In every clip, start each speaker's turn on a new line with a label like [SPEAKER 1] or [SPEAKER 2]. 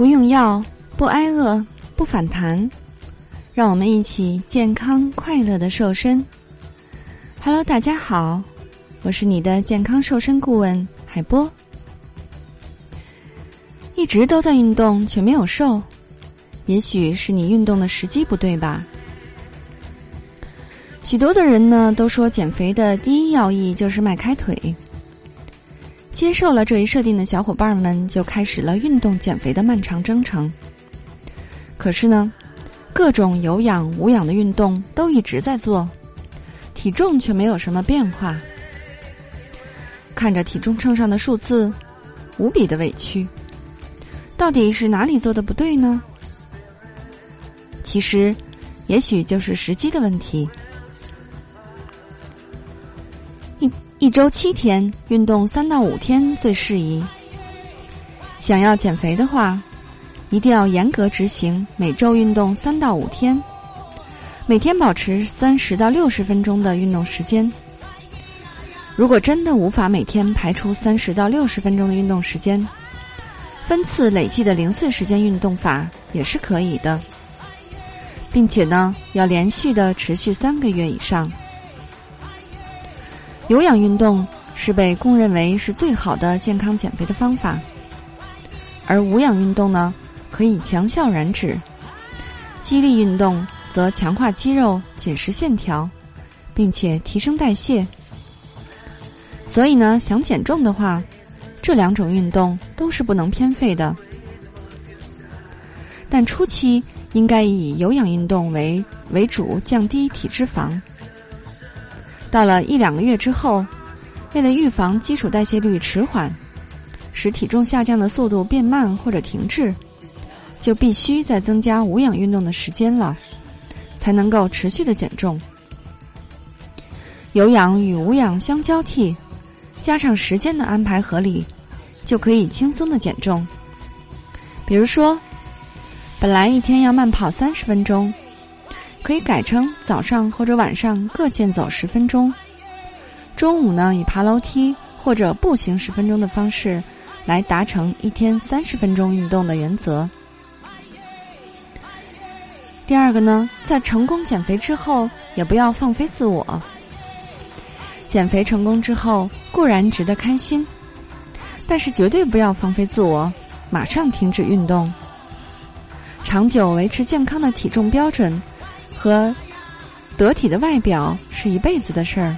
[SPEAKER 1] 不用药，不挨饿，不反弹，让我们一起健康快乐的瘦身。Hello，大家好，我是你的健康瘦身顾问海波。一直都在运动却没有瘦，也许是你运动的时机不对吧？许多的人呢都说减肥的第一要义就是迈开腿。接受了这一设定的小伙伴们就开始了运动减肥的漫长征程。可是呢，各种有氧、无氧的运动都一直在做，体重却没有什么变化。看着体重秤上的数字，无比的委屈。到底是哪里做的不对呢？其实，也许就是时机的问题。一周七天运动三到五天最适宜。想要减肥的话，一定要严格执行每周运动三到五天，每天保持三十到六十分钟的运动时间。如果真的无法每天排出三十到六十分钟的运动时间，分次累计的零碎时间运动法也是可以的，并且呢，要连续的持续三个月以上。有氧运动是被公认为是最好的健康减肥的方法，而无氧运动呢，可以强效燃脂，激励运动则强化肌肉、紧实线条，并且提升代谢。所以呢，想减重的话，这两种运动都是不能偏废的。但初期应该以有氧运动为为主，降低体脂肪。到了一两个月之后，为了预防基础代谢率迟缓，使体重下降的速度变慢或者停滞，就必须再增加无氧运动的时间了，才能够持续的减重。有氧与无氧相交替，加上时间的安排合理，就可以轻松的减重。比如说，本来一天要慢跑三十分钟。可以改成早上或者晚上各健走十分钟，中午呢以爬楼梯或者步行十分钟的方式，来达成一天三十分钟运动的原则。第二个呢，在成功减肥之后，也不要放飞自我。减肥成功之后固然值得开心，但是绝对不要放飞自我，马上停止运动。长久维持健康的体重标准。和得体的外表是一辈子的事儿。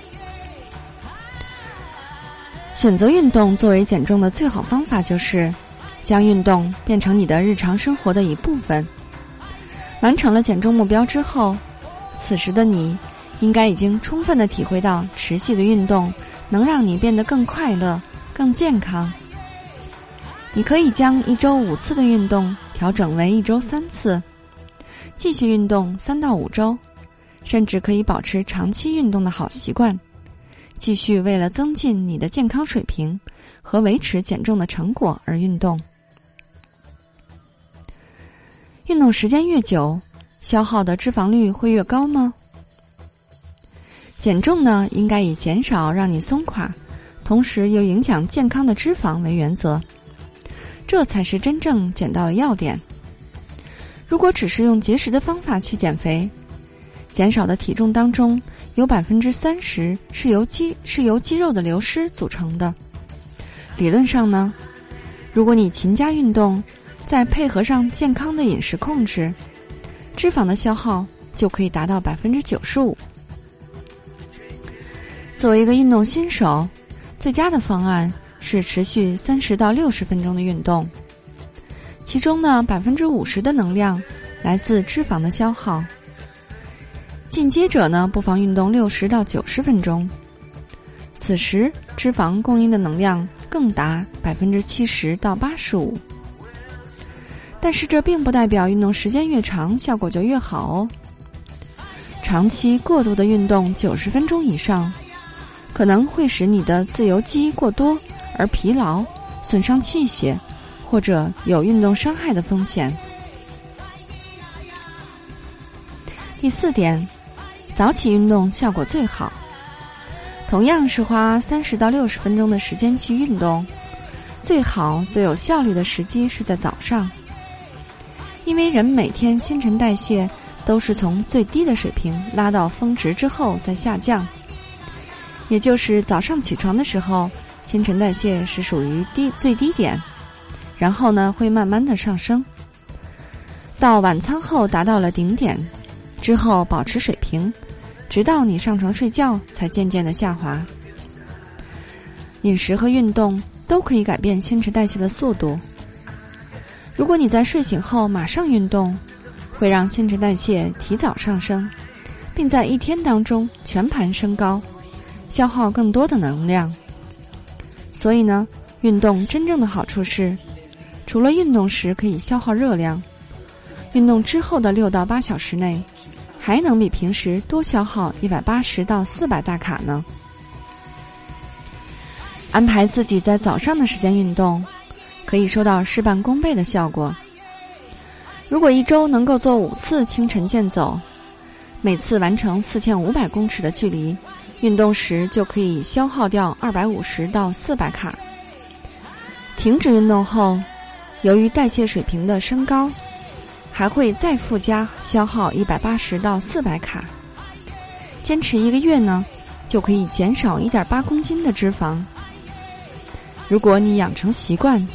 [SPEAKER 1] 选择运动作为减重的最好方法，就是将运动变成你的日常生活的一部分。完成了减重目标之后，此时的你应该已经充分的体会到持续的运动能让你变得更快乐、更健康。你可以将一周五次的运动调整为一周三次。继续运动三到五周，甚至可以保持长期运动的好习惯。继续为了增进你的健康水平和维持减重的成果而运动。运动时间越久，消耗的脂肪率会越高吗？减重呢，应该以减少让你松垮，同时又影响健康的脂肪为原则，这才是真正减到了要点。如果只是用节食的方法去减肥，减少的体重当中有百分之三十是由肌是由肌肉的流失组成的。理论上呢，如果你勤加运动，再配合上健康的饮食控制，脂肪的消耗就可以达到百分之九十五。作为一个运动新手，最佳的方案是持续三十到六十分钟的运动。其中呢，百分之五十的能量来自脂肪的消耗。进阶者呢，不妨运动六十到九十分钟，此时脂肪供应的能量更达百分之七十到八十五。但是这并不代表运动时间越长效果就越好哦。长期过度的运动九十分钟以上，可能会使你的自由基过多而疲劳，损伤气血。或者有运动伤害的风险。第四点，早起运动效果最好。同样是花三十到六十分钟的时间去运动，最好最有效率的时机是在早上。因为人每天新陈代谢都是从最低的水平拉到峰值之后再下降，也就是早上起床的时候，新陈代谢是属于低最低点，然后呢会慢慢的上升，到晚餐后达到了顶点，之后保持水平，直到你上床睡觉才渐渐的下滑。饮食和运动都可以改变新陈代谢的速度。如果你在睡醒后马上运动，会让新陈代谢提早上升，并在一天当中全盘升高，消耗更多的能量。所以呢，运动真正的好处是，除了运动时可以消耗热量，运动之后的六到八小时内，还能比平时多消耗一百八十到四百大卡呢。安排自己在早上的时间运动，可以收到事半功倍的效果。如果一周能够做五次清晨健走，每次完成四千五百公尺的距离，运动时就可以消耗掉二百五十到四百卡。停止运动后，由于代谢水平的升高，还会再附加消耗一百八十到四百卡。坚持一个月呢，就可以减少一点八公斤的脂肪。如果你养成习惯，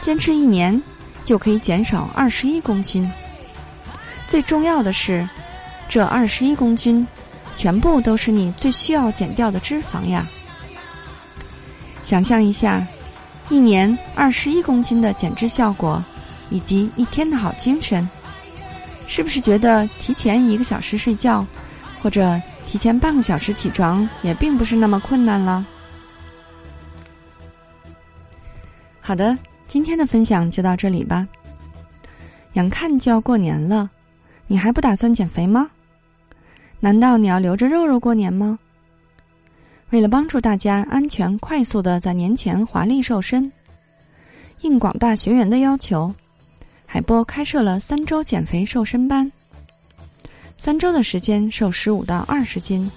[SPEAKER 1] 坚持一年，就可以减少二十一公斤。最重要的是，这二十一公斤，全部都是你最需要减掉的脂肪呀！想象一下，一年二十一公斤的减脂效果，以及一天的好精神，是不是觉得提前一个小时睡觉，或者提前半个小时起床，也并不是那么困难了？好的，今天的分享就到这里吧。眼看就要过年了，你还不打算减肥吗？难道你要留着肉肉过年吗？为了帮助大家安全快速的在年前华丽瘦身，应广大学员的要求，海波开设了三周减肥瘦身班。三周的时间瘦十五到二十斤，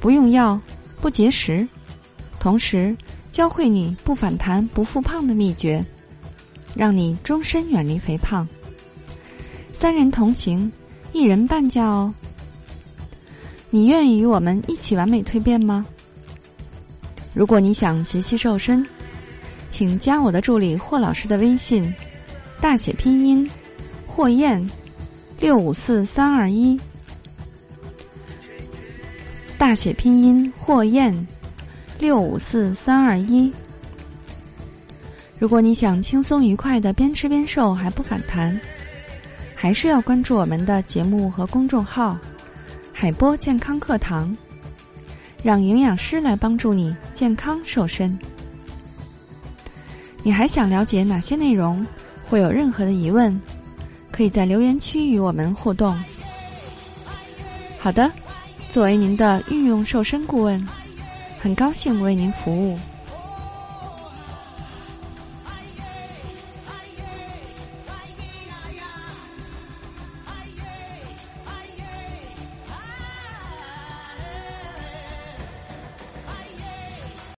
[SPEAKER 1] 不用药，不节食，同时。教会你不反弹、不复胖的秘诀，让你终身远离肥胖。三人同行，一人半价哦。你愿意与我们一起完美蜕变吗？如果你想学习瘦身，请加我的助理霍老师的微信，大写拼音霍燕六五四三二一，大写拼音霍燕。六五四三二一。如果你想轻松愉快的边吃边瘦还不反弹，还是要关注我们的节目和公众号“海波健康课堂”，让营养师来帮助你健康瘦身。你还想了解哪些内容？会有任何的疑问，可以在留言区与我们互动。好的，作为您的御用瘦身顾问。很高兴为您服务。